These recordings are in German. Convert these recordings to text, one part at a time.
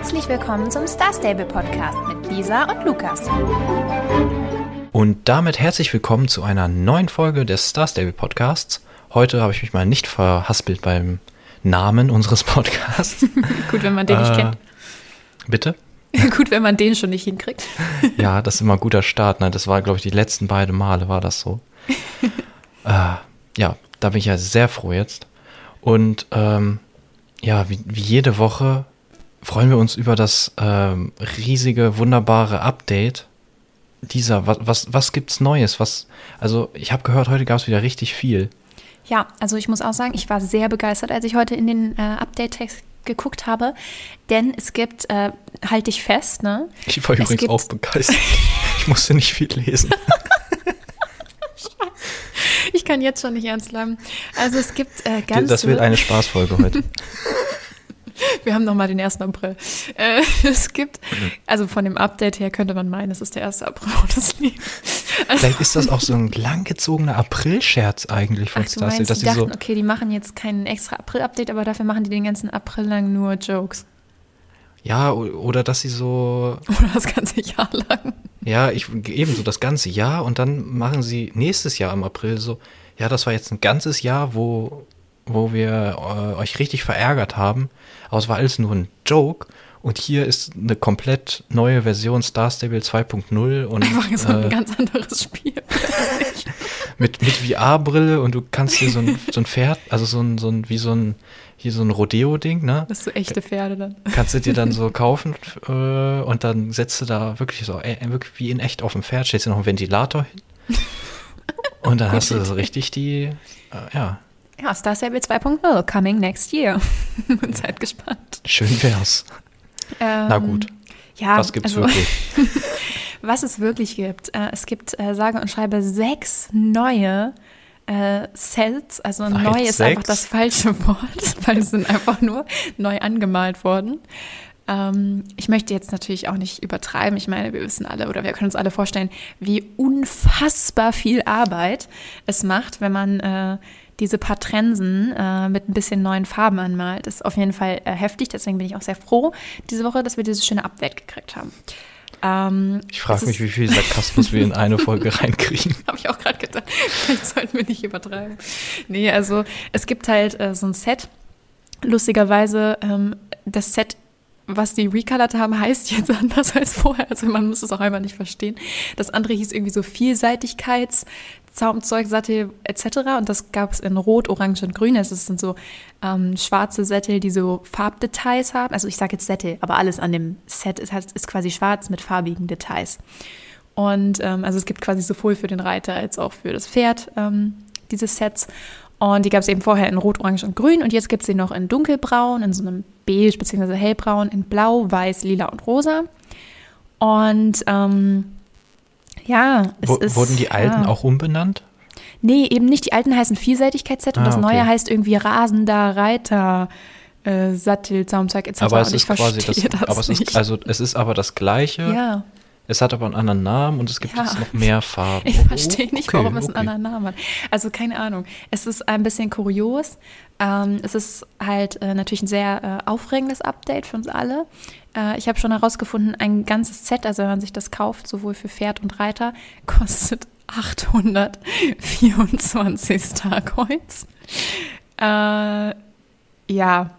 Herzlich willkommen zum Star Stable Podcast mit Lisa und Lukas. Und damit herzlich willkommen zu einer neuen Folge des Star Stable Podcasts. Heute habe ich mich mal nicht verhaspelt beim Namen unseres Podcasts. Gut, wenn man den nicht Äh, kennt. Bitte? Gut, wenn man den schon nicht hinkriegt. Ja, das ist immer ein guter Start. Ne? Das war, glaube ich, die letzten beiden Male war das so. äh, ja, da bin ich ja sehr froh jetzt. Und ähm, ja, wie, wie jede Woche freuen wir uns über das ähm, riesige, wunderbare Update dieser. Was, was, was gibt's Neues? Was, also, ich habe gehört, heute gab es wieder richtig viel. Ja, also ich muss auch sagen, ich war sehr begeistert, als ich heute in den äh, Update-Text geguckt habe, denn es gibt, äh, halte dich fest, ne? Ich war Es übrigens gibt- auch begeistert. Ich musste nicht viel lesen. Ich kann jetzt schon nicht ernst bleiben. Also es gibt äh, ganz Das wird eine Spaßfolge heute. Wir haben noch mal den 1. April. Äh, es gibt, also von dem Update her könnte man meinen, es ist der 1. April das Lied. Also, Vielleicht ist das auch so ein langgezogener April-Scherz eigentlich von Star Stable, meinst, dass die sie so. dachten, okay, die machen jetzt keinen extra April-Update, aber dafür machen die den ganzen April lang nur Jokes. Ja, oder dass sie so. Oder das ganze Jahr lang. Ja, ich eben so das ganze Jahr und dann machen sie nächstes Jahr im April so. Ja, das war jetzt ein ganzes Jahr, wo, wo wir äh, euch richtig verärgert haben. Aber es war alles nur ein Joke. Und hier ist eine komplett neue Version Star Stable 2.0 und Einfach so ein äh, ganz anderes Spiel. mit, mit VR-Brille und du kannst dir so ein, so ein Pferd, also so ein, so ein, wie so ein, hier so ein Rodeo-Ding, ne? Das sind so echte Pferde dann. kannst du dir dann so kaufen äh, und dann setzt du da wirklich so, äh, wirklich wie in echt auf dem Pferd, stellst dir noch einen Ventilator hin. Und dann hast du so richtig die, äh, ja, Ja, Star Stable 2.0, coming next year. Seid gespannt. schön wär's. Ähm, Na gut, Ja, was gibt's also, wirklich? Was es wirklich gibt. Äh, es gibt, äh, sage und schreibe, sechs neue äh, Sets. Also Was, neu ist einfach das falsche Wort, weil es sind einfach nur neu angemalt worden. Ähm, ich möchte jetzt natürlich auch nicht übertreiben. Ich meine, wir wissen alle oder wir können uns alle vorstellen, wie unfassbar viel Arbeit es macht, wenn man äh, diese paar Trensen äh, mit ein bisschen neuen Farben anmalt. Das ist auf jeden Fall äh, heftig. Deswegen bin ich auch sehr froh diese Woche, dass wir dieses schöne Update gekriegt haben. Ähm, Ich frage mich, wie viel Sarkasmus wir in eine Folge reinkriegen. habe ich auch gerade gedacht. Vielleicht sollten wir nicht übertreiben. Nee, also es gibt halt äh, so ein Set. Lustigerweise, ähm, das Set, was die recolored haben, heißt jetzt anders als vorher. Also man muss es auch einmal nicht verstehen. Das andere hieß irgendwie so Vielseitigkeits, Zaumzeug, Sattel etc. Und das gab es in Rot, Orange und Grün. Also es sind so ähm, schwarze Sättel, die so Farbdetails haben. Also ich sage jetzt Sättel, aber alles an dem Set ist, halt- ist quasi schwarz mit farbigen Details. Und ähm, also es gibt quasi sowohl für den Reiter als auch für das Pferd ähm, diese Sets. Und die gab es eben vorher in Rot, Orange und Grün. Und jetzt gibt es sie noch in Dunkelbraun, in so einem Beige bzw. Hellbraun, in Blau, Weiß, Lila und Rosa. Und ähm, ja, es Wo, ist. wurden die alten ja. auch umbenannt? Nee, eben nicht. Die alten heißen Vielseitigkeitsset und Ah, das okay. neue heißt irgendwie rasender Reiter, äh, Sattel, Zaumzeug etc. Aber es und ist quasi das, das aber es nicht. ist, also es ist aber das gleiche. ja. Es hat aber einen anderen Namen und es gibt Ja. jetzt noch mehr Farben. Ich Oh, verstehe nicht, okay, warum es einen anderen Namen hat. Also keine Ahnung. Es ist ein bisschen kurios. Ähm, es ist halt äh, natürlich ein sehr äh, aufregendes Update für uns alle. Äh, ich habe schon herausgefunden, ein ganzes Set, also wenn man sich das kauft, sowohl für Pferd und Reiter, kostet 824 Starcoins. Äh, ja,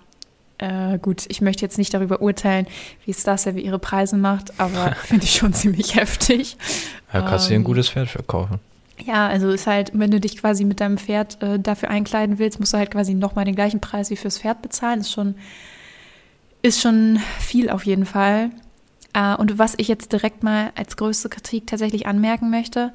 äh, gut, ich möchte jetzt nicht darüber urteilen, wie Star Stable ihre Preise macht, aber finde ich schon ziemlich heftig. Da kannst du dir ein Ähm, gutes Pferd verkaufen. Ja, also ist halt, wenn du dich quasi mit deinem Pferd äh, dafür einkleiden willst, musst du halt quasi nochmal den gleichen Preis wie fürs Pferd bezahlen. Ist schon, ist schon viel auf jeden Fall. Äh, und was ich jetzt direkt mal als größte Kritik tatsächlich anmerken möchte,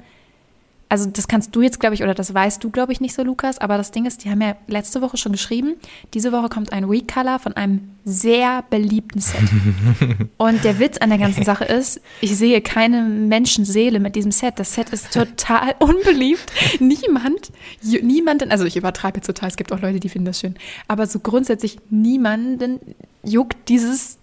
also das kannst du jetzt, glaube ich, oder das weißt du, glaube ich, nicht so, Lukas, aber das Ding ist, die haben ja letzte Woche schon geschrieben, diese Woche kommt ein Recolor von einem sehr beliebten Set. Und der Witz an der ganzen Sache ist, ich sehe keine Menschenseele mit diesem Set. Das Set ist total unbeliebt. Niemand, niemanden, also ich übertreibe jetzt total, es gibt auch Leute, die finden das schön, aber so grundsätzlich niemanden juckt dieses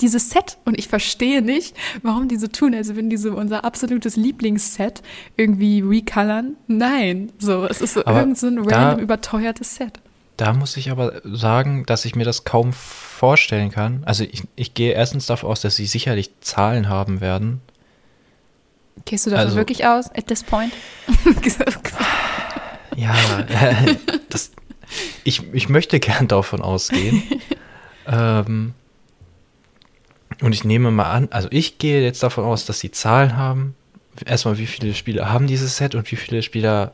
dieses Set und ich verstehe nicht, warum die so tun, als würden die so unser absolutes Lieblingsset irgendwie recolorn. Nein, so, es ist so Aber irgend so ein da- random überteuertes Set. da muss ich aber sagen, dass ich mir das kaum vorstellen kann. Also ich, ich gehe erstens davon aus, dass sie sicherlich Zahlen haben werden. Gehst du davon Also- wirklich aus, at this point? Ja, äh, das, ich, ich möchte gern davon ausgehen. ähm, und ich nehme mal an, also ich gehe jetzt davon aus, dass sie Zahlen haben. Erstmal, wie viele Spieler haben dieses Set und wie viele Spieler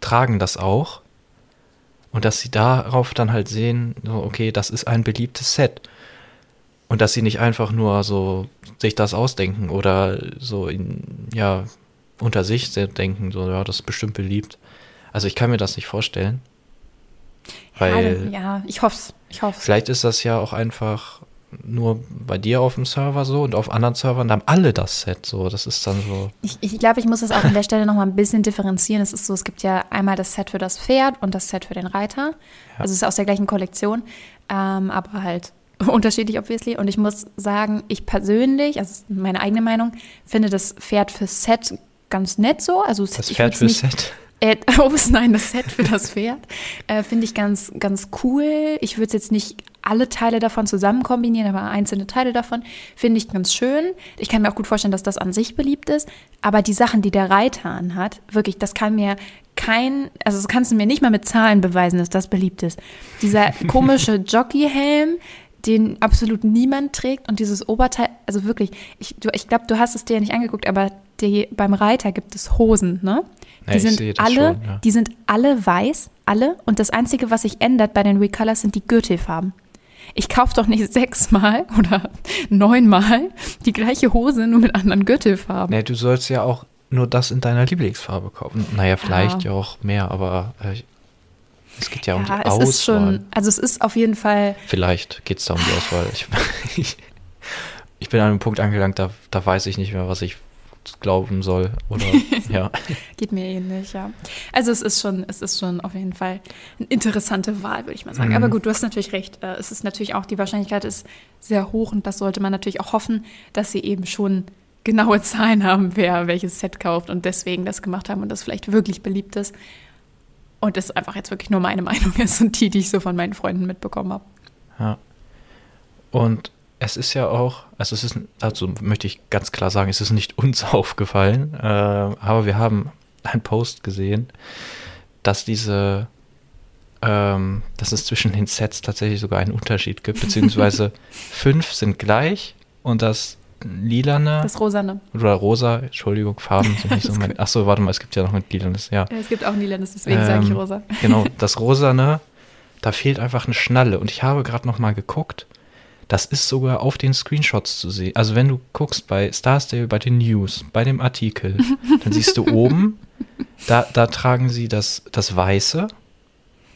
tragen das auch. Und dass sie darauf dann halt sehen, so, okay, das ist ein beliebtes Set. Und dass sie nicht einfach nur so sich das ausdenken oder so in, ja, unter sich denken, so, ja, das ist bestimmt beliebt. Also ich kann mir das nicht vorstellen. Weil ja, ja, ich hoff's. Ich hoff's. vielleicht ist das ja auch einfach nur bei dir auf dem Server so und auf anderen Servern da haben alle das Set so. Das ist dann so. Ich, ich glaube, ich muss das auch an der Stelle noch mal ein bisschen differenzieren. Es ist so, es gibt ja einmal das Set für das Pferd und das Set für den Reiter. Also es ist aus der gleichen Kollektion, ähm, aber halt unterschiedlich obviously. Und ich muss sagen, ich persönlich, also meine eigene Meinung, finde das Pferd für Set ganz nett so. Also Das Pferd für nicht, Set. Äh, ups, nein, das Set für das Pferd äh, finde ich ganz, ganz cool. Ich würde jetzt nicht alle Teile davon zusammen kombinieren, aber einzelne Teile davon finde ich ganz schön. Ich kann mir auch gut vorstellen, dass das an sich beliebt ist. Aber die Sachen, die der Reiter anhat, wirklich, das kann mir kein, also das kannst du mir nicht mal mit Zahlen beweisen, dass das beliebt ist. Dieser komische Jockeyhelm, den absolut niemand trägt und dieses Oberteil, also wirklich, ich, du- ich glaube, du hast es dir ja nicht angeguckt, aber die, beim Reiter gibt es Hosen, ne? Ja, Die ich sind alle, schon, ja. die sind alle weiß, alle. Und das Einzige, was sich ändert bei den Recolors, sind die Gürtelfarben. Ich kaufe doch nicht sechsmal oder neunmal die gleiche Hose, nur mit anderen Gürtelfarben. Nee, du sollst ja auch nur das in deiner Lieblingsfarbe kaufen. Naja, vielleicht ja, auch mehr, aber äh, es geht ja, um die ja, es Auswahl. ist schon, also es ist auf jeden Fall, Vielleicht geht es da um die Auswahl. Ich, ich, ich bin an einem Punkt angelangt, da, da weiß ich nicht mehr, was ich glauben soll. Oder ja. geht mir ähnlich, ja. Also es ist schon, es ist schon auf jeden Fall eine interessante Wahl, würde ich mal sagen. Mhm. Aber gut, du hast natürlich recht. Äh, Es ist natürlich auch, die Wahrscheinlichkeit ist sehr hoch und das sollte man natürlich auch hoffen, dass sie eben schon genaue Zahlen haben, wer welches Set kauft und deswegen das gemacht haben und das vielleicht wirklich beliebt ist. Und das einfach jetzt wirklich nur meine Meinung ist und die, die ich so von meinen Freunden mitbekommen habe. Ja. Und es ist ja auch, also es ist, dazu möchte ich ganz klar sagen, es ist nicht uns aufgefallen, äh, aber wir haben einen Post gesehen, dass diese, ähm, dass es zwischen den Sets tatsächlich sogar einen Unterschied gibt, beziehungsweise fünf sind gleich und das lilane Das Rosane. oder rosa, Entschuldigung, Farben sind nicht so mein, ach so, warte mal, es gibt ja noch ein lilanes, ja. Ja, es gibt auch ein lilanes, deswegen sage ich Ähm, rosa. Genau, das Rosane, da fehlt einfach eine Schnalle. Und ich habe gerade noch mal geguckt, das ist sogar auf den Screenshots zu sehen. Also wenn du guckst bei Starsdale, bei den News, bei dem Artikel, dann siehst du oben, da, da tragen sie das, das Weiße.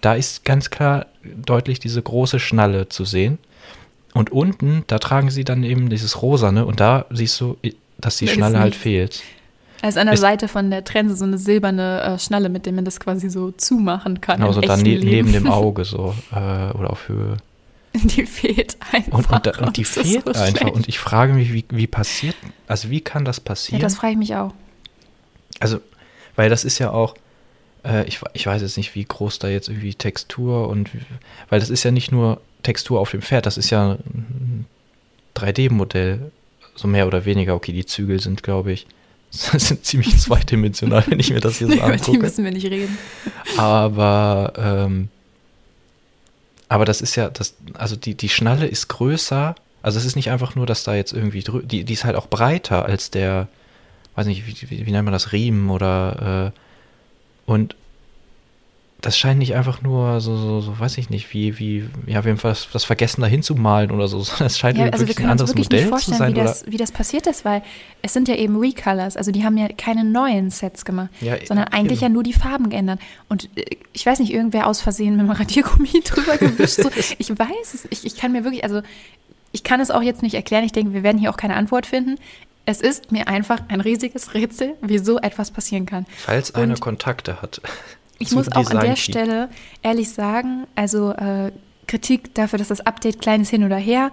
Da ist ganz klar deutlich diese große Schnalle zu sehen. Und unten, da tragen sie dann eben dieses Rosane und da siehst du, dass die Da ist Schnalle halt fehlt. Ist an der Ist- Seite von der Trense so eine silberne äh, Schnalle, mit der man das quasi so zumachen kann. Genau, so da echten ne neben dem Auge so äh, oder auf Höhe. Die fehlt einfach. Und, und, und die fehlt so einfach. schlecht. Und ich frage mich, wie, wie passiert, also wie kann das Ja, passieren? das frage ich mich auch. also, weil das ist ja auch, äh, ich, ich weiß jetzt nicht, wie groß da jetzt irgendwie Textur und, weil das ist ja nicht nur Textur auf dem Pferd, das ist ja ein 3D-Modell, so mehr oder weniger. Okay, die Zügel sind, glaube ich, sind ziemlich zweidimensional, wenn ich mir das hier so Über die angucke. müssen wir nicht reden. Aber, ähm, aber das ist ja, das, also die, die Schnalle ist größer. Also es ist nicht einfach nur, dass da jetzt irgendwie, die, die ist halt auch breiter als der, weiß nicht, wie, wie, wie nennt man das, Riemen oder, äh, und das scheint nicht einfach nur so, so, so weiß ich nicht, wie, wie, ja, wir haben das, das vergessen da hinzumalen oder so, sondern es scheint Ja, also wir wirklich ein können uns anderes wirklich Modell nicht zu sein. wie das, wie das passiert ist, weil es sind ja eben Recolors, also die haben ja keine neuen Sets gemacht, Ja, sondern eigentlich eben. ja nur die Farben geändert. Und äh, ich weiß nicht, irgendwer aus Versehen mit dem Radiergummi drüber gewischt. So. Ich weiß es, ich, ich kann mir wirklich, also ich kann es auch jetzt nicht erklären, ich denke, wir werden hier auch keine Antwort finden. Es ist mir einfach ein riesiges Rätsel, wie so etwas passieren kann. falls einer Kontakte hat. Ich muss auch an der. Stelle ehrlich sagen, also äh, Kritik dafür, dass das Update klein ist hin oder her,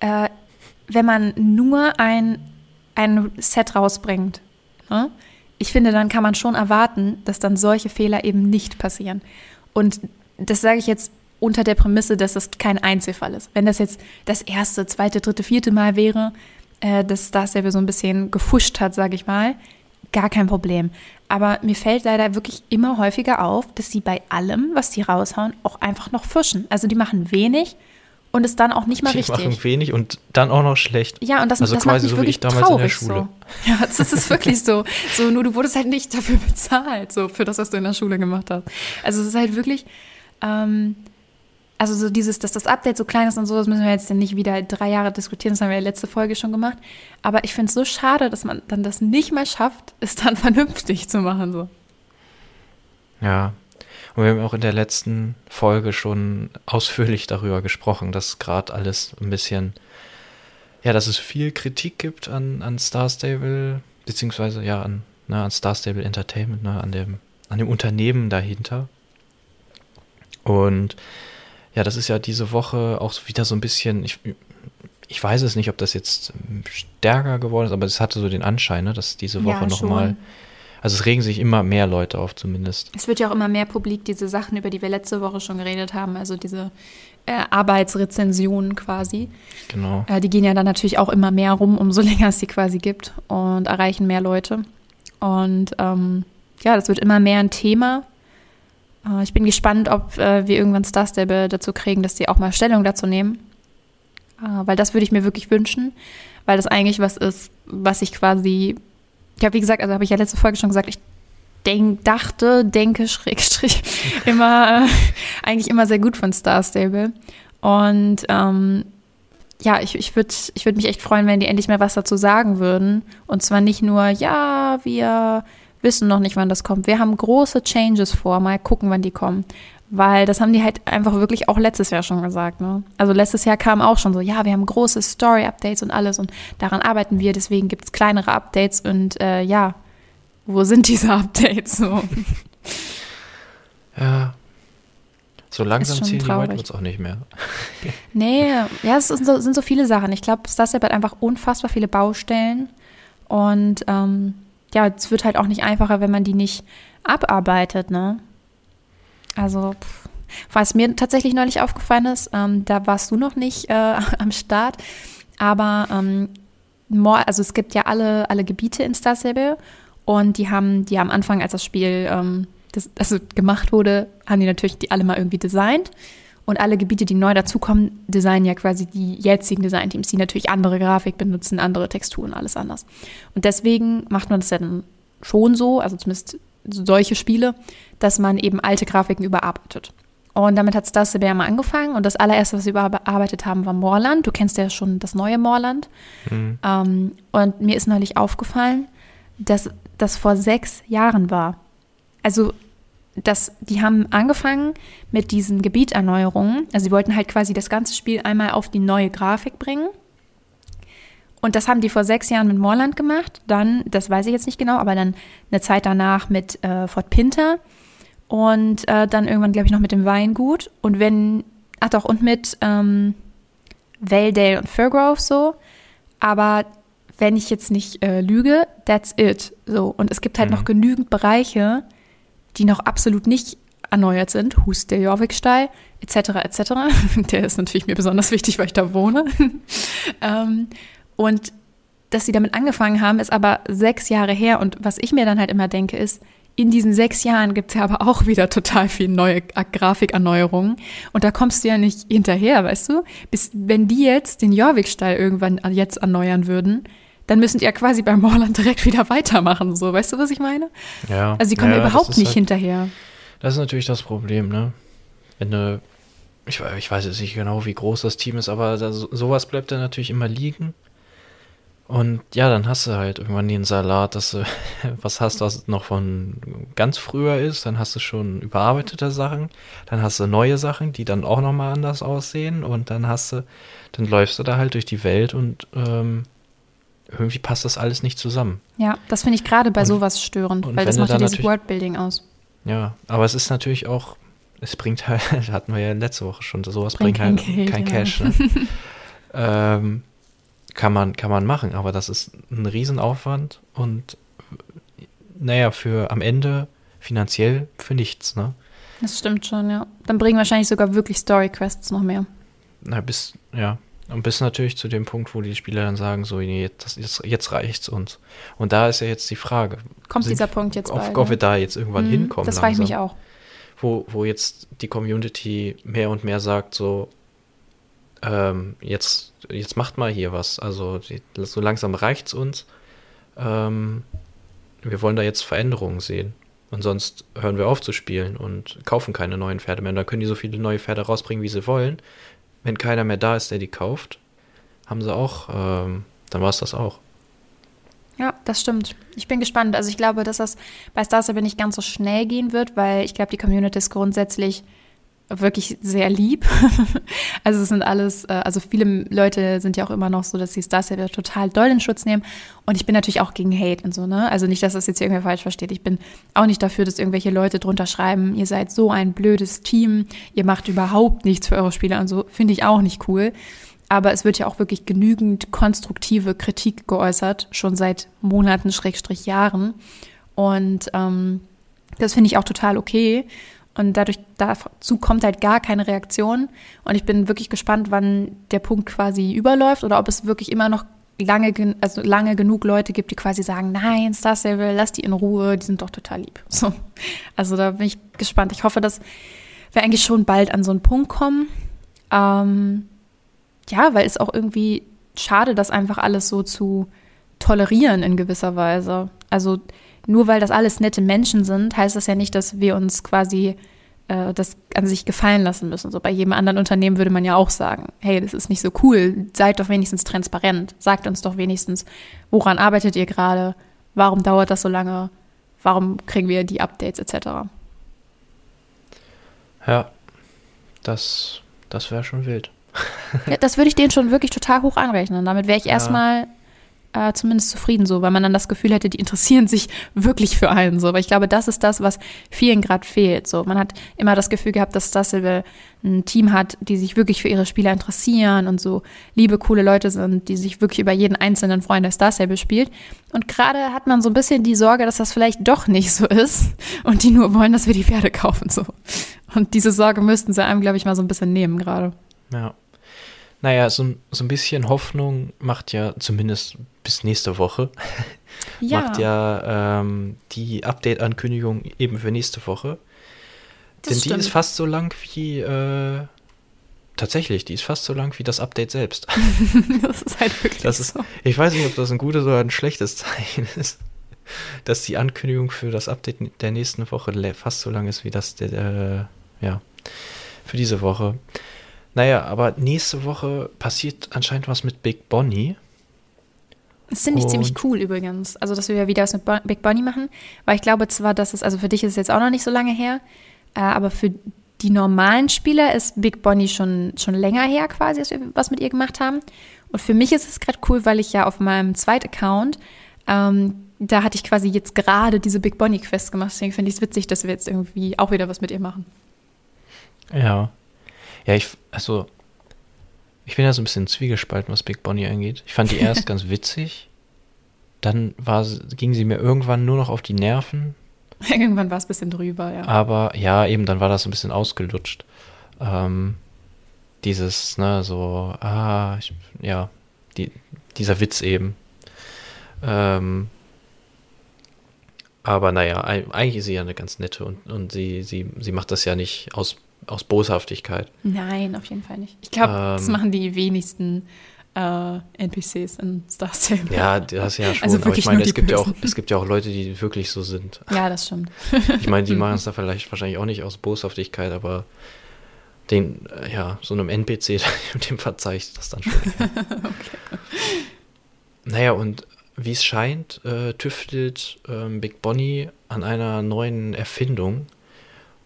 äh, wenn man nur ein, ein Set rausbringt, ne? ich finde, dann kann man schon erwarten, dass dann solche Fehler eben nicht passieren. Und das sage ich jetzt unter der Prämisse, dass das kein Einzelfall ist. Wenn das jetzt das erste, zweite, dritte, vierte Mal wäre, äh, dass das ja so ein bisschen gefuscht hat, sage ich mal, gar kein Problem. Aber mir fällt leider wirklich immer häufiger auf, dass sie bei allem, was die raushauen, auch einfach noch fuschen. Also die machen wenig und es dann auch nicht mal die richtig. machen wenig und dann auch noch schlecht. Ja, und das, also das quasi macht mich so wie wirklich ich damals traurig. in der Schule. So. Ja, das ist wirklich so. So, nur du wurdest halt nicht dafür bezahlt, so für das, was du in der Schule gemacht hast. Also es ist halt wirklich, ähm, also so dieses, dass das Update so klein ist und so, das müssen wir jetzt nicht wieder drei Jahre diskutieren, das haben wir ja letzte Folge schon gemacht. Aber ich finde es so schade, dass man dann das nicht mal schafft, es dann vernünftig zu machen. So. Ja. Und wir haben auch in der letzten Folge schon ausführlich darüber gesprochen, dass gerade alles ein bisschen, ja, dass es viel Kritik gibt an, an Star Stable, beziehungsweise ja an, ne, an Star Stable Entertainment, ne, an dem, an dem Unternehmen dahinter. Und ja, das ist ja diese Woche auch wieder so ein bisschen, ich, ich weiß es nicht, ob das jetzt stärker geworden ist, aber es hatte so den Anschein, ne, dass diese Woche Ja, nochmal, also es regen sich immer mehr Leute auf zumindest. Es wird ja auch immer mehr publik, diese Sachen, über die wir letzte Woche schon geredet haben, also diese äh, Arbeitsrezensionen quasi. Genau. Äh, die gehen ja dann natürlich auch immer mehr rum, umso länger es sie quasi gibt und erreichen mehr Leute. Und ähm, ja, das wird immer mehr ein Thema. Äh, ich bin gespannt, ob äh, wir irgendwann Star Stable dazu kriegen, dass die auch mal Stellung dazu nehmen. Äh, weil das würde ich mir wirklich wünschen, weil das eigentlich was ist, was ich quasi, ja, wie gesagt, also habe ich ja letzte Folge schon gesagt, ich denk, dachte, denke, Schrägstrich, immer, eigentlich immer sehr gut von Star Stable. Und ähm, ja, ich, ich würde ich würd mich echt freuen, wenn die endlich mal was dazu sagen würden. Und zwar nicht nur, ja, wir wissen noch nicht, wann das kommt. Wir haben große Changes vor, mal gucken, wann die kommen. Weil das haben die halt einfach wirklich auch letztes Jahr schon gesagt. Ne? Also letztes Jahr kam auch schon so, ja, wir haben große Story-Updates und alles und daran arbeiten wir, deswegen gibt es kleinere Updates und äh, ja, wo sind diese Updates so? Ja. So langsam zählen die. White Woods auch nicht mehr. Nee, ja, es sind so, sind so viele Sachen. Ich glaube, Starstep hat einfach unfassbar viele Baustellen. Und ähm, ja, es wird halt auch nicht einfacher, wenn man die nicht abarbeitet, ne? Also, pff. was mir tatsächlich neulich aufgefallen ist, ähm, da warst du noch nicht äh, am Start, aber ähm, also es gibt ja alle, alle Gebiete in Star Stable und die haben, die am Anfang, als das Spiel ähm, das, also gemacht wurde, haben die natürlich die alle mal irgendwie designt. Und alle Gebiete, die neu dazukommen, designen ja quasi die jetzigen Designteams, die natürlich andere Grafik benutzen, andere Texturen, alles anders. Und deswegen macht man das ja dann schon so, also zumindest solche Spiele, dass man eben alte Grafiken überarbeitet. Und damit hat Star ja mal angefangen. Und das allererste, was sie überarbeitet haben, war Moorland. Du kennst ja schon das neue Moorland. Hm. Ähm, und mir ist neulich aufgefallen, dass das vor sechs Jahren war. Also, das, die haben angefangen mit diesen Gebieterneuerungen. Also, sie wollten halt quasi das ganze Spiel einmal auf die neue Grafik bringen. Und das haben die vor sechs Jahren mit Moorland gemacht. Dann, das weiß ich jetzt nicht genau, aber dann eine Zeit danach mit äh, Fort Pinter. Und äh, dann irgendwann, glaube ich, noch mit dem Weingut. Und wenn, ach doch, und mit ähm, Valedale und Fairgrove so. Aber wenn ich jetzt nicht äh, lüge, that's it. So. Und es gibt halt Mhm. noch genügend Bereiche, die noch absolut nicht erneuert sind. Hus der Jorvikstall, etc., etc. Der ist natürlich mir besonders wichtig, weil ich da wohne. ähm, und dass sie damit angefangen haben, ist aber sechs Jahre her. Und was ich mir dann halt immer denke, ist, in diesen sechs Jahren gibt es ja aber auch wieder total viel neue Grafikerneuerungen. Und da kommst du ja nicht hinterher, weißt du? Bis, wenn die jetzt den Jorvikstall irgendwann an- jetzt erneuern würden, dann müssen die ja quasi beim Morland direkt wieder weitermachen. So, weißt du, was ich meine? Ja. Also sie kommen ja, ja, überhaupt nicht halt, hinterher. Das ist natürlich das Problem, ne? Wenn du, ich, ich weiß jetzt nicht genau, wie groß das Team ist, aber da, so- sowas bleibt dann natürlich immer liegen. Und ja, dann hast du halt irgendwann den Salat, dass du was hast, was noch von ganz früher ist. Dann hast du schon überarbeitete Sachen. Dann hast du neue Sachen, die dann auch nochmal anders aussehen. Und dann hast du, dann läufst du da halt durch die Welt und ähm, irgendwie passt das alles nicht zusammen. Ja, das finde ich gerade bei Und- sowas störend, weil das macht ja dieses Worldbuilding aus. Ja, aber es ist natürlich auch, es bringt halt, hatten wir ja letzte Woche schon, sowas Bringt bringt, kein halt Geld, kein ja. Cash. Ne? ähm, kann man, kann man machen, aber das ist ein Riesenaufwand und naja, für am Ende finanziell für nichts, ne? Das stimmt schon, ja. Dann bringen wahrscheinlich sogar wirklich Story-Quests noch mehr. Na, bis, ja. Und bis natürlich zu dem Punkt, wo die Spieler dann sagen, so, nee, jetzt, jetzt, jetzt reicht's uns. Und da ist ja jetzt die Frage. Kommt dieser Punkt jetzt ob, bald? ob wir da jetzt irgendwann Mhm, hinkommen. Das frage ich mich auch. Wo, wo jetzt die Community mehr und mehr sagt, so, ähm, jetzt, jetzt macht mal hier was. Also so langsam reicht's uns. Ähm, wir wollen da jetzt Veränderungen sehen. Und sonst hören wir auf zu spielen und kaufen keine neuen Pferde mehr. Und dann können die so viele neue Pferde rausbringen, wie sie wollen. Wenn keiner mehr da ist, der die kauft, haben sie auch, ähm, dann war es das auch. Ja, das stimmt. Ich bin gespannt. Also ich glaube, dass das bei Star Stable nicht ganz so schnell gehen wird, weil ich glaube, die Community ist grundsätzlich wirklich sehr lieb. also es sind alles, äh, also viele Leute sind ja auch immer noch so, dass sie Star Stable total doll in Schutz nehmen. Und ich bin natürlich auch gegen Hate und so, ne? Also nicht, dass das jetzt irgendwer falsch versteht. Ich bin auch nicht dafür, dass irgendwelche Leute drunter schreiben, ihr seid so ein blödes Team, ihr macht überhaupt nichts für eure Spieler und so. Finde ich auch nicht cool. Aber es wird ja auch wirklich genügend konstruktive Kritik geäußert, schon seit Monaten, Schrägstrich Jahren. Und ähm, das finde ich auch total okay. Und dadurch dazu kommt halt gar keine Reaktion. Und ich bin wirklich gespannt, wann der Punkt quasi überläuft oder ob es wirklich immer noch lange, also lange genug Leute gibt, die quasi sagen, nein, Star Stable, lass die in Ruhe, die sind doch total lieb. So. Also da bin ich gespannt. Ich hoffe, dass wir eigentlich schon bald an so einen Punkt kommen. Ähm, ja, weil es auch irgendwie schade, das einfach alles so zu tolerieren in gewisser Weise. Also nur weil das alles nette Menschen sind, heißt das ja nicht, dass wir uns quasi äh, das an sich gefallen lassen müssen. So bei jedem anderen Unternehmen würde man ja auch sagen, hey, das ist nicht so cool, seid doch wenigstens transparent, sagt uns doch wenigstens, woran arbeitet ihr gerade, warum dauert das so lange, warum kriegen wir die Updates etc. Ja, das, das wäre schon wild. Ja, das würde ich denen schon wirklich total hoch anrechnen. Damit wäre ich Ja. Äh, zumindest zufrieden so, weil man dann das Gefühl hätte, die interessieren sich wirklich für einen so. Aber ich glaube, das ist das, was vielen gerade fehlt. So, man hat immer das Gefühl gehabt, dass Star Stable ein Team hat, die sich wirklich für ihre Spieler interessieren und so liebe, coole Leute sind, die sich wirklich über jeden einzelnen Freund der Star spielt. Und gerade hat man so ein bisschen die Sorge, dass das vielleicht doch nicht so ist und die nur wollen, dass wir die Pferde kaufen so. Und diese Sorge müssten sie einem, glaube ich, mal so ein bisschen nehmen gerade. Ja. Naja, so, ein- so ein bisschen Hoffnung macht ja zumindest bis nächste Woche, macht ja ähm, die Update-Ankündigung eben für nächste Woche. Das Denn die stimmt. ist fast so lang wie, äh, tatsächlich, die ist fast so lang wie das Update selbst. Das ist halt wirklich Das ist, so. ich weiß nicht, ob das ein gutes oder ein schlechtes Zeichen ist, dass die Ankündigung für das Update der nächsten Woche fast so lang ist wie das der, äh, ja, für diese Woche. Naja, aber nächste Woche passiert anscheinend was mit Big Bonnie. Das finde ich ziemlich cool übrigens. Also, dass wir ja wieder was mit Bo Big Bonnie machen. Weil ich glaube zwar, dass es, also für dich ist es jetzt auch noch nicht so lange her, äh, aber für die normalen Spieler ist Big Bonnie schon, schon länger her quasi, dass wir was mit ihr gemacht haben. Und für mich ist es gerade cool, weil ich ja auf meinem zweiten Account, ähm, da hatte ich quasi jetzt gerade diese Big Bonnie Quest gemacht. Deswegen finde ich es witzig, dass wir jetzt irgendwie auch wieder was mit ihr machen. Ja. Ja, ich, also, ich bin ja so ein bisschen zwiegespalten, was Big Bonnie angeht. Ich fand die erst ganz witzig. Dann war, ging sie mir irgendwann nur noch auf die Nerven. Irgendwann war es ein bisschen drüber, ja. Aber ja, eben, dann war das ein bisschen ausgelutscht. Ähm, dieses, ne, so, ah, ich, ja, die, dieser Witz eben. Ähm, aber naja, ei- eigentlich ist sie ja eine ganz nette und, und sie, sie, sie macht das ja nicht aus, aus Boshaftigkeit. Nein, auf jeden Fall nicht. Ich glaube, das Ähm. machen die wenigsten äh, NPCs in Star Stable. Ja, das ja schon. Also aber ich meine, es gibt, ja auch, es gibt ja auch Leute, die wirklich so sind. Ja, das stimmt. Ich meine, die machen es da vielleicht wahrscheinlich auch nicht aus Boshaftigkeit, aber den, äh, ja, so einem NPC, dem verzeih ich das dann schon. Naja, und wie es scheint, äh, tüftelt ähm, Big Bonnie an einer neuen Erfindung.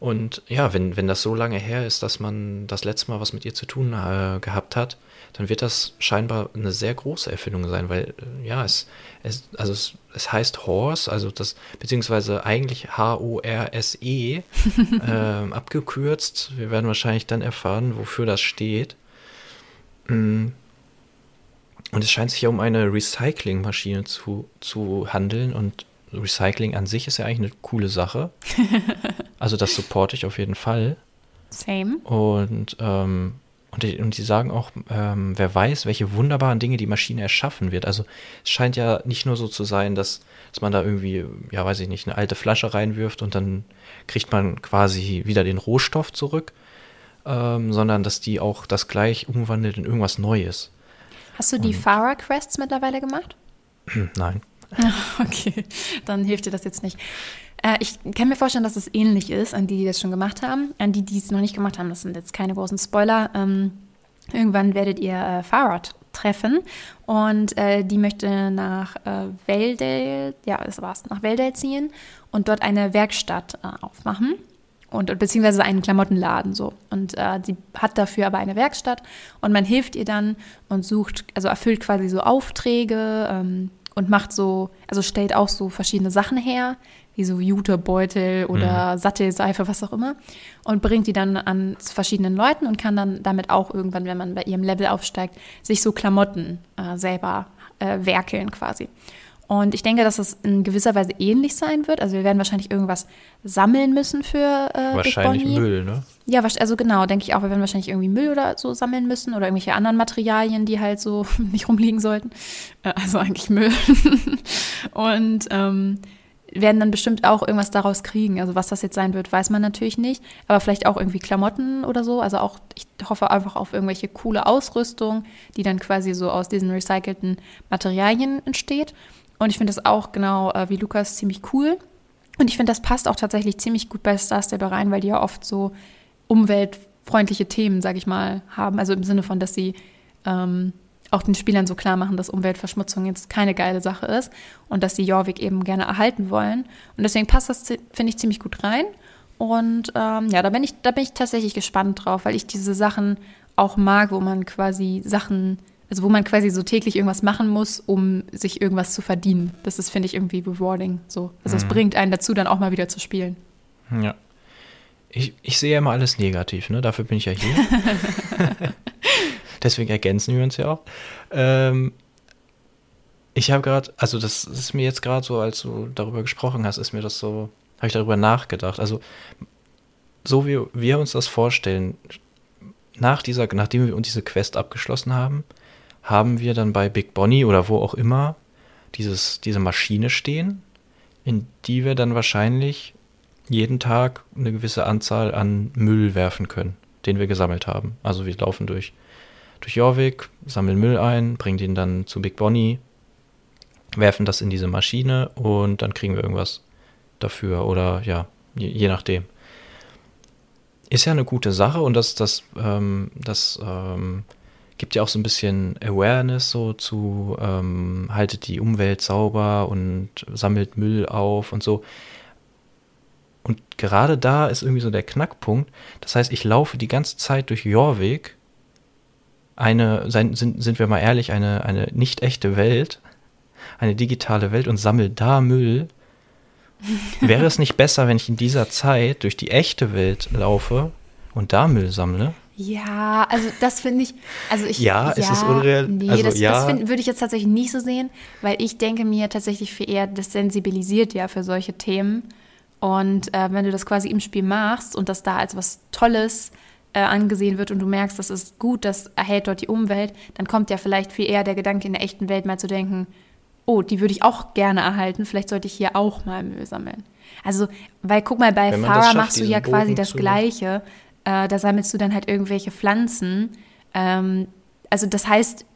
Und ja, wenn, wenn das so lange her ist, dass man das letzte Mal was mit ihr zu tun äh, gehabt hat, dann wird das scheinbar eine sehr große Erfindung sein, weil äh, ja, es, es, also es, es heißt Horse, also das, beziehungsweise eigentlich H-O-R-S-E, ähm, abgekürzt. Wir werden wahrscheinlich dann erfahren, wofür das steht. Mm. Und es scheint sich ja um eine Recyclingmaschine zu, zu handeln und Recycling an sich ist ja eigentlich eine coole Sache. Also das supporte ich auf jeden Fall. Same. Und, ähm, und, die, und die sagen auch, ähm, wer weiß, welche wunderbaren Dinge die Maschine erschaffen wird. Also es scheint ja nicht nur so zu sein, dass, dass man da irgendwie, ja weiß ich nicht, eine alte Flasche reinwirft und dann kriegt man quasi wieder den Rohstoff zurück, ähm, sondern dass die auch das gleich umwandelt in irgendwas Neues. Hast du die Farah Quests mittlerweile gemacht? Nein. Okay, dann hilft dir das jetzt nicht. Äh, ich kann mir vorstellen, dass es ähnlich ist an die, die das schon gemacht haben. An die, die es noch nicht gemacht haben, das sind jetzt keine großen Spoiler. Ähm, irgendwann werdet ihr äh, Farad treffen und äh, die möchte nach äh, Veldale, ja, das war's, nach Veldale ziehen und dort eine Werkstatt äh, aufmachen und beziehungsweise einen Klamottenladen so. Und äh, sie hat dafür aber eine Werkstatt und man hilft ihr dann und sucht, also erfüllt quasi so Aufträge ähm, und macht so, also stellt auch so verschiedene Sachen her, wie so Jutebeutel oder mhm. Sattelseife, was auch immer, und bringt die dann an verschiedenen Leuten und kann dann damit auch irgendwann, wenn man bei ihrem Level aufsteigt, sich so Klamotten äh, selber äh, werkeln quasi. Und ich denke, dass es in gewisser Weise ähnlich sein wird. Also wir werden wahrscheinlich irgendwas sammeln müssen für äh, Wahrscheinlich Müll, ne? Ja, also genau, denke ich auch. Wir werden wahrscheinlich irgendwie Müll oder so sammeln müssen oder irgendwelche anderen Materialien, die halt so nicht rumliegen sollten. Äh, also eigentlich Müll. Und ähm, werden dann bestimmt auch irgendwas daraus kriegen. Also was das jetzt sein wird, weiß man natürlich nicht. Aber vielleicht auch irgendwie Klamotten oder so. Also auch, ich hoffe einfach auf irgendwelche coole Ausrüstung, die dann quasi so aus diesen recycelten Materialien entsteht. Und ich finde das auch genau äh, wie Lukas ziemlich cool. Und ich finde, das passt auch tatsächlich ziemlich gut bei Star Stable rein, weil die ja oft so umweltfreundliche Themen, sage ich mal, haben. Also im Sinne von, dass sie ähm, auch den Spielern so klar machen, dass Umweltverschmutzung jetzt keine geile Sache ist und dass sie Jorvik eben gerne erhalten wollen. Und deswegen passt das, finde ich, ziemlich gut rein. Und ähm, ja, da bin ich, da bin ich tatsächlich gespannt drauf, weil ich diese Sachen auch mag, wo man quasi Sachen also wo man quasi so täglich irgendwas machen muss, um sich irgendwas zu verdienen. Das ist, finde ich, irgendwie rewarding. So. Also es mhm. bringt einen dazu, dann auch mal wieder zu spielen. Ja. Ich, ich sehe ja immer alles negativ, ne? Dafür bin ich ja hier. Deswegen ergänzen wir uns ja auch. Ähm, ich habe gerade, also das ist mir jetzt gerade so, als du darüber gesprochen hast, ist mir das so, habe ich darüber nachgedacht. Also so wie wir uns das vorstellen, nach dieser, nachdem wir uns diese Quest abgeschlossen haben, haben wir dann bei Big Bonnie oder wo auch immer dieses, diese Maschine stehen, in die wir dann wahrscheinlich jeden Tag eine gewisse Anzahl an Müll werfen können, den wir gesammelt haben. Also wir laufen durch, durch Jorvik, sammeln Müll ein, bringen den dann zu Big Bonnie, werfen das in diese Maschine und dann kriegen wir irgendwas dafür oder ja, je, je nachdem. Ist ja eine gute Sache und das, das, ähm, das ähm, gibt ja auch so ein bisschen Awareness so zu, ähm, haltet die Umwelt sauber und sammelt Müll auf und so. Und gerade da ist irgendwie so der Knackpunkt. Das heißt, ich laufe die ganze Zeit durch Jorvik, eine, sind, sind wir mal ehrlich, eine, eine nicht echte Welt, eine digitale Welt und sammle da Müll. Wäre es nicht besser, wenn ich in dieser Zeit durch die echte Welt laufe und da Müll sammle? Ja, also das finde ich, also ich. Ja, ja ist es unreal? Nee, also, das, ja. das würde ich jetzt tatsächlich nicht so sehen, weil ich denke mir tatsächlich für eher, das sensibilisiert ja für solche Themen. Und äh, wenn du das quasi im Spiel machst und das da als was Tolles äh, angesehen wird und du merkst, das ist gut, das erhält dort die Umwelt, dann kommt ja vielleicht viel eher der Gedanke in der echten Welt mal zu denken, oh, die würde ich auch gerne erhalten, vielleicht sollte ich hier auch mal Müll sammeln. Also, weil guck mal, bei Farah machst du ja quasi das Gleiche. Äh, da sammelst du dann halt irgendwelche Pflanzen. Ähm, also das heißt,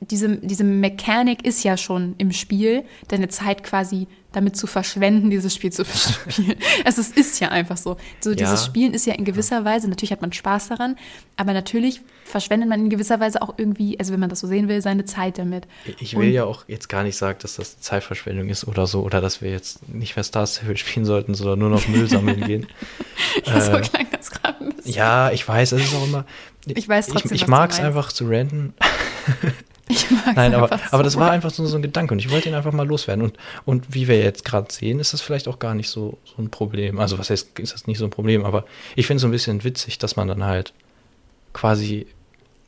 diese, diese Mechanik ist ja schon im Spiel, deine Zeit quasi damit zu verschwenden, dieses Spiel zu spielen. also es ist ja einfach so. So ja. dieses Spielen ist ja in gewisser Weise, natürlich hat man Spaß daran, aber natürlich verschwendet man in gewisser Weise auch irgendwie, also wenn man das so sehen will, seine Zeit damit. Ich will Und, ja auch jetzt gar nicht sagen, dass das Zeitverschwendung ist oder so, oder dass wir jetzt nicht mehr Star Stable spielen sollten, sondern nur noch Müll sammeln gehen. ja, so äh, klang das gerade ein bisschen. Ja, ich weiß, es ist auch immer. Ich weiß trotzdem, Ich, ich mag es einfach zu renten. Ich mag Nein, aber, aber das war einfach so, so, ein Gedanke und ich wollte ihn einfach mal loswerden. Und, und wie wir jetzt gerade sehen, ist das vielleicht auch gar nicht so, so ein Problem. Also, was heißt, ist das nicht so ein Problem? Aber ich finde es so ein bisschen witzig, dass man dann halt quasi,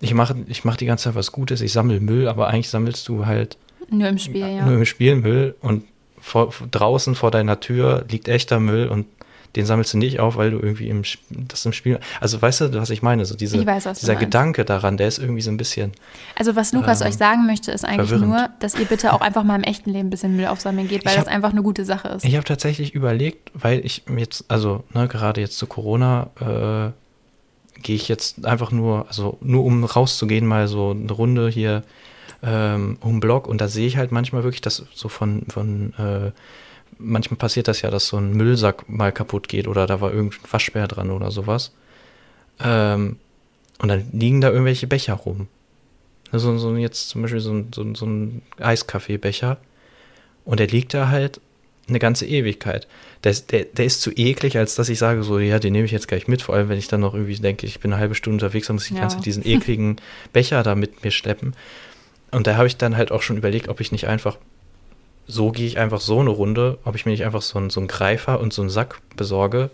ich mache ich mach die ganze Zeit was Gutes, ich sammle Müll, aber eigentlich sammelst du halt nur im Spiel, ja. Nur im Spiel Müll und vor, draußen vor deiner Tür liegt echter Müll und den sammelst du nicht auf, weil du irgendwie im, das im Spiel, also weißt du, was ich meine, so diese, Ich weiß, dieser. Gedanke daran, der ist irgendwie so ein bisschen, Also was Lukas Ähm, euch sagen möchte, ist eigentlich verwirrend. nur, dass ihr bitte auch einfach mal im echten Leben ein bisschen Müll aufsammeln geht, weil hab- das einfach eine gute Sache ist. ich habe tatsächlich überlegt, weil ich jetzt, also ne, gerade jetzt zu Corona, äh, gehe ich jetzt einfach nur, also nur um rauszugehen, mal so eine Runde hier ähm, um den Block und da sehe ich halt manchmal wirklich, dass so von, von äh, manchmal passiert das ja, dass so ein Müllsack mal kaputt geht oder da war irgendein Waschbär dran oder sowas. Ähm, und dann liegen da irgendwelche Becher rum. So, so jetzt zum Beispiel so ein, so, so ein Eiskaffeebecher. Und der liegt da halt eine ganze Ewigkeit. Der ist, der, der ist zu eklig, als dass ich sage, so, ja, den nehme ich jetzt gleich mit. Vor allem, wenn ich dann noch irgendwie denke, ich bin eine halbe Stunde unterwegs, dann muss ich die Ja. ganze Zeit diesen ekligen Becher da mit mir schleppen. Und da habe ich dann halt auch schon überlegt, ob ich nicht einfach, so gehe ich einfach so eine Runde, ob ich mir nicht einfach so einen, so einen Greifer und so einen Sack besorge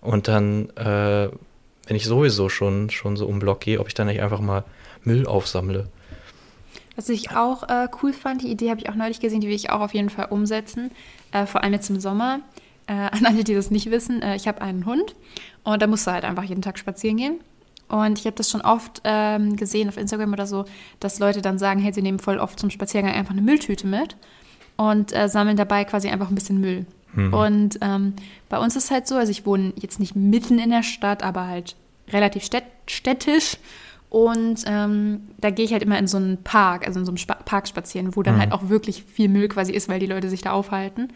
und dann, äh, wenn ich sowieso schon, schon so um Block gehe, ob ich dann nicht einfach mal Müll aufsammle. Was ich auch äh, cool fand, die Idee habe ich auch neulich gesehen, die will ich auch auf jeden Fall umsetzen, äh, vor allem jetzt im Sommer. Äh, an alle, die das nicht wissen, äh, ich habe einen Hund und da musst du halt einfach jeden Tag spazieren gehen. Und ich habe das schon oft ähm, gesehen auf Instagram oder so, dass Leute dann sagen, hey, sie nehmen voll oft zum Spaziergang einfach eine Mülltüte mit und äh, sammeln dabei quasi einfach ein bisschen Müll. Und ähm, bei uns ist halt so, also ich wohne jetzt nicht mitten in der Stadt, aber halt relativ städt städtisch. Und ähm, da gehe ich halt immer in so einen Park, also in so einem Spa Park spazieren, wo dann halt auch wirklich viel Müll quasi ist, weil die Leute sich da aufhalten.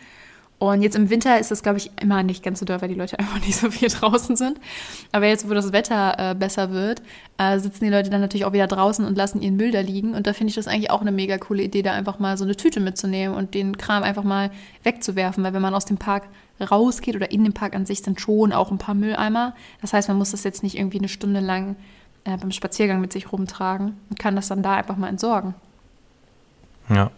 Und jetzt im Winter ist das, glaube ich, immer nicht ganz so doll, weil die Leute einfach nicht so viel draußen sind. Aber jetzt, wo das Wetter äh, besser wird, äh, sitzen die Leute dann natürlich auch wieder draußen und lassen ihren Müll da liegen. Und da finde ich das eigentlich auch eine mega coole Idee, da einfach mal so eine Tüte mitzunehmen und den Kram einfach mal wegzuwerfen. Weil wenn man aus dem Park rausgeht oder in den Park an sich sind schon auch ein paar Mülleimer. Das heißt, man muss das jetzt nicht irgendwie eine Stunde lang äh, beim Spaziergang mit sich rumtragen und kann das dann da einfach mal entsorgen. Ja.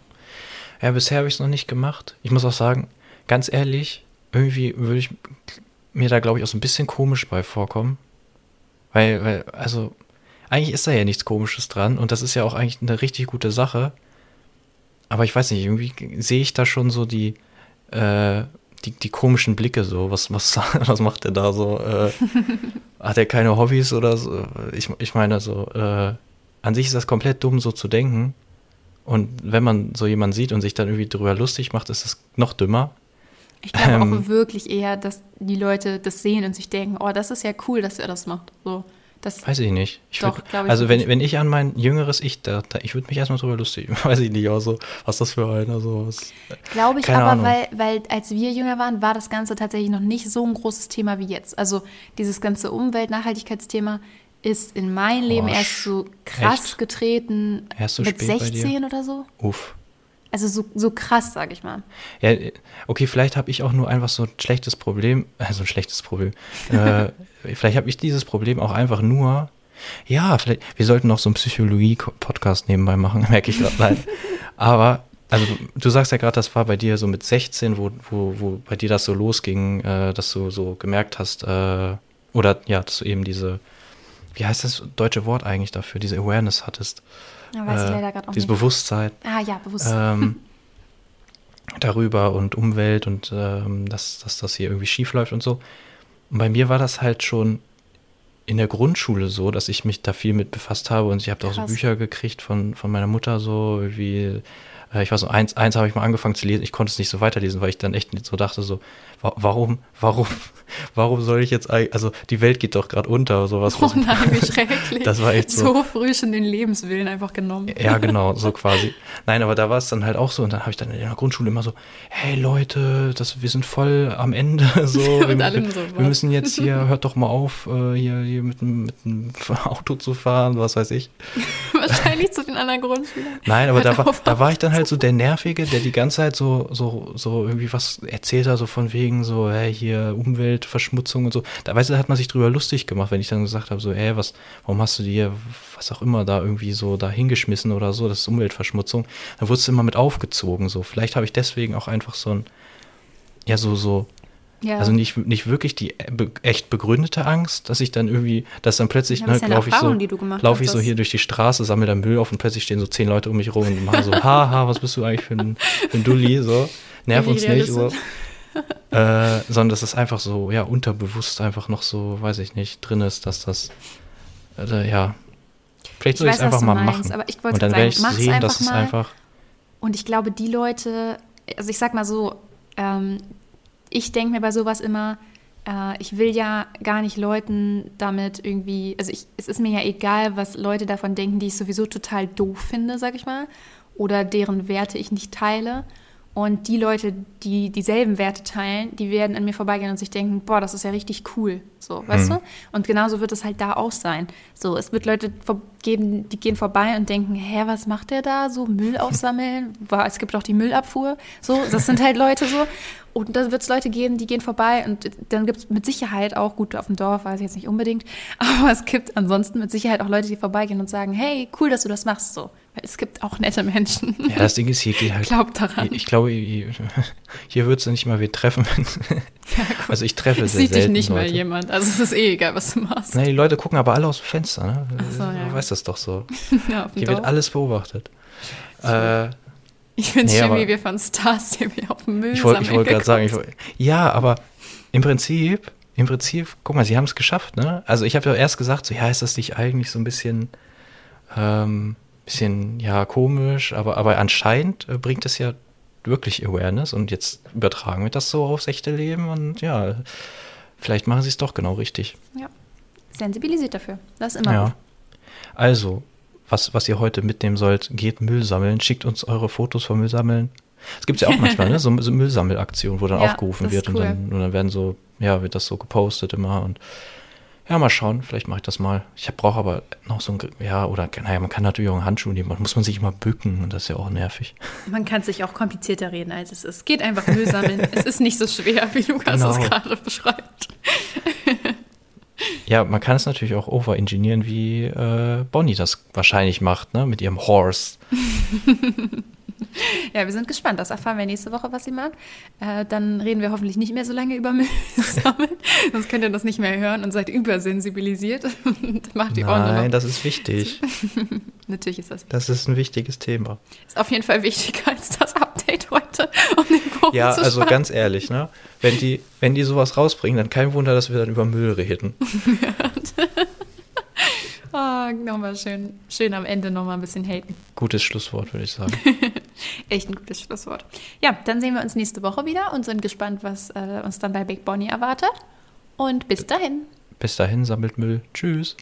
Ja, bisher habe ich es noch nicht gemacht. Ich muss auch sagen, ganz ehrlich, irgendwie würde ich mir da, glaube ich, auch so ein bisschen komisch bei vorkommen. Weil, weil, also, eigentlich ist da ja nichts Komisches dran und das ist ja auch eigentlich eine richtig gute Sache. Aber ich weiß nicht, irgendwie sehe ich da schon so die, äh, die, die komischen Blicke so. Was, was, was macht der da so? Äh, hat er keine Hobbys oder so? Ich, ich meine, so, äh, an sich ist das komplett dumm, so zu denken. Und wenn man so jemanden sieht und sich dann irgendwie drüber lustig macht, ist das noch dümmer. Ich glaube Ähm. auch wirklich eher, dass die Leute das sehen und sich denken, oh, das ist ja cool, dass er das macht. So, das, Weiß ich nicht. Ich Doch, würd, also wenn, wirklich. wenn ich an mein jüngeres Ich, da, da, ich würde mich erstmal drüber lustig, weiß ich nicht, auch so, was das für einer so was. glaube ich Keine aber, Ahnung. weil, weil als wir jünger waren, war das Ganze tatsächlich noch nicht so ein großes Thema wie jetzt. Also dieses ganze Umwelt-Nachhaltigkeitsthema ist in mein Leben Oh, erst so krass echt? getreten Erst so mit spät bei dir? 16 oder so. Uff. Also so, so krass, sag ich mal. Ja, okay, vielleicht habe ich auch nur einfach so ein schlechtes Problem, also ein schlechtes Problem. äh, vielleicht habe ich dieses Problem auch einfach nur. Ja, vielleicht, wir sollten noch so einen Psychologie-Podcast nebenbei machen, merke ich gerade. Nein. Aber, also du sagst ja gerade, das war bei dir so mit 16, wo, wo, wo bei dir das so losging, äh, dass du so gemerkt hast, äh, oder ja, dass du eben diese, wie heißt das deutsche Wort eigentlich dafür, diese Awareness hattest. Äh, Dieses nicht. Bewusstsein Ah ja, bewusst. ähm, darüber und Umwelt und ähm, dass, dass das hier irgendwie schief läuft und so. Und bei mir war das halt schon in der Grundschule so, dass ich mich da viel mit befasst habe und ich habe da auch so. Bücher gekriegt von, von meiner Mutter so wie ich war so eins, eins habe ich mal angefangen zu lesen, ich konnte es nicht so weiterlesen, weil ich dann echt so dachte so, wa warum, warum, warum soll ich jetzt eigentlich, also die Welt geht doch gerade unter, sowas. oh nein, wie schrecklich. Das war echt so. So früh schon den Lebenswillen einfach genommen. Ja, genau, so quasi. Nein, aber da war es dann halt auch so und dann habe ich dann in der Grundschule immer so, hey Leute, das, wir sind voll am Ende, so, wir, wir, so, wir müssen jetzt hier, hört doch mal auf, äh, hier, hier mit, mit dem Auto zu fahren, was weiß ich. Wahrscheinlich zu den anderen Grundschülern. Nein, aber da war, auf, da war ich dann halt so der Nervige, der die ganze Zeit so, so, so irgendwie was erzählt hat, so von wegen so, hey, hier Umweltverschmutzung und so. Da weißt du, hat man sich drüber lustig gemacht, wenn ich dann gesagt habe, so, ey, was, warum hast du dir, was auch immer, da irgendwie so da hingeschmissen oder so, das ist Umweltverschmutzung. Dann wurdest du immer mit aufgezogen, so. Vielleicht habe ich deswegen auch einfach so ein, ja, so, so, Ja. also nicht, nicht wirklich die echt begründete Angst, dass ich dann irgendwie, dass dann plötzlich, Ja, ist ja laufe ich so, laufe ich so hier durch die Straße, sammle dann Müll auf und plötzlich stehen so zehn Leute um mich rum und machen so, haha, was bist du eigentlich für ein, für ein Dulli, so, nerv uns nicht, so. äh, sondern dass es einfach so, ja, unterbewusst einfach noch so, weiß ich nicht, drin ist, dass das, äh, ja, vielleicht soll ich es einfach mal meinst, machen. Aber ich Und dann werde ich sehen, dass es einfach. Und ich glaube, die Leute, also ich sag mal so, ähm, ich denke mir bei sowas immer, äh, ich will ja gar nicht Leuten damit irgendwie, also ich, es ist mir ja egal, was Leute davon denken, die ich sowieso total doof finde, sag ich mal, oder deren Werte ich nicht teile. Und die Leute, die dieselben Werte teilen, die werden an mir vorbeigehen und sich denken, boah, das ist ja richtig cool. So, weißt mhm. du? Und genauso wird es halt da auch sein. So, es wird Leute geben, die gehen vorbei und denken, hä, was macht der da? So, Müll aufsammeln? es gibt auch die Müllabfuhr. So, das sind halt Leute so. Und da wird es Leute geben, die gehen vorbei und dann gibt es mit Sicherheit auch, gut, auf dem Dorf weiß ich jetzt nicht unbedingt, aber es gibt ansonsten mit Sicherheit auch Leute, die vorbeigehen und sagen, hey, cool, dass du das machst. So, es gibt auch nette Menschen. Ja, das Ding ist, hier geht halt. Glaubt daran. Ich glaube, hier, wird es nicht mal wer treffen. Ja, also ich treffe es sehr sieht dich nicht Leute. mal jemand. Also es ist eh egal, was du machst. Nein, die Leute gucken aber alle aus dem Fenster. Ne? So, ja. Du weißt das doch so. ja, hier Dorf. wird alles beobachtet. Äh, ich finde es nee, schön, wie wir von Stars wieder auf dem Müll Ich wollte wollt gerade sagen, wollt, ja, aber im Prinzip, im Prinzip, guck mal, sie haben es geschafft, ne? Also ich habe ja erst gesagt, so, ja, ist das nicht eigentlich so ein bisschen, ähm, bisschen, ja, komisch, aber, aber anscheinend äh, bringt es ja wirklich Awareness und jetzt übertragen wir das so aufs echte Leben und ja, vielleicht machen sie es doch genau richtig. Ja, sensibilisiert dafür, das ist immer ja. gut. Also, was, was ihr heute mitnehmen sollt, geht Müll sammeln, schickt uns eure Fotos vom Müll sammeln. Es gibt ja auch manchmal, ne, so, so Müllsammelaktionen, wo dann ja, aufgerufen wird cool. und, dann, und dann werden so, ja, wird das so gepostet immer und ja, mal schauen, vielleicht mache ich das mal. Ich brauche aber noch so ein, ja, oder, naja, man kann natürlich auch einen Handschuh nehmen, muss man sich immer bücken und das ist ja auch nervig. Man kann sich auch komplizierter reden, als es ist. Geht einfach Müll sammeln. es ist nicht so schwer, wie Lukas genau. es gerade beschreibt. Ja, man kann es natürlich auch overengineeren, wie äh, Bonnie das wahrscheinlich macht, ne? Mit ihrem Horse. ja, wir sind gespannt. Das erfahren wir nächste Woche, was sie mag. Äh, dann reden wir hoffentlich nicht mehr so lange über Müll sammeln. Sonst könnt ihr das nicht mehr hören und seid übersensibilisiert. Macht die Ohren Nein, das ist wichtig. Natürlich ist das wichtig. Das ist ein wichtiges Thema. Ist auf jeden Fall wichtiger als das Update heute, Bogen Ja, also ganz ehrlich, ne? Wenn die, wenn die sowas rausbringen, dann kein Wunder, dass wir dann über Müll reden. oh, nochmal schön, schön am Ende nochmal ein bisschen haten. Gutes Schlusswort, würde ich sagen. Echt ein gutes Schlusswort. Ja, dann sehen wir uns nächste Woche wieder und sind gespannt, was äh, uns dann bei Big Bonnie erwartet. Und bis dahin. Bis dahin sammelt Müll. Tschüss.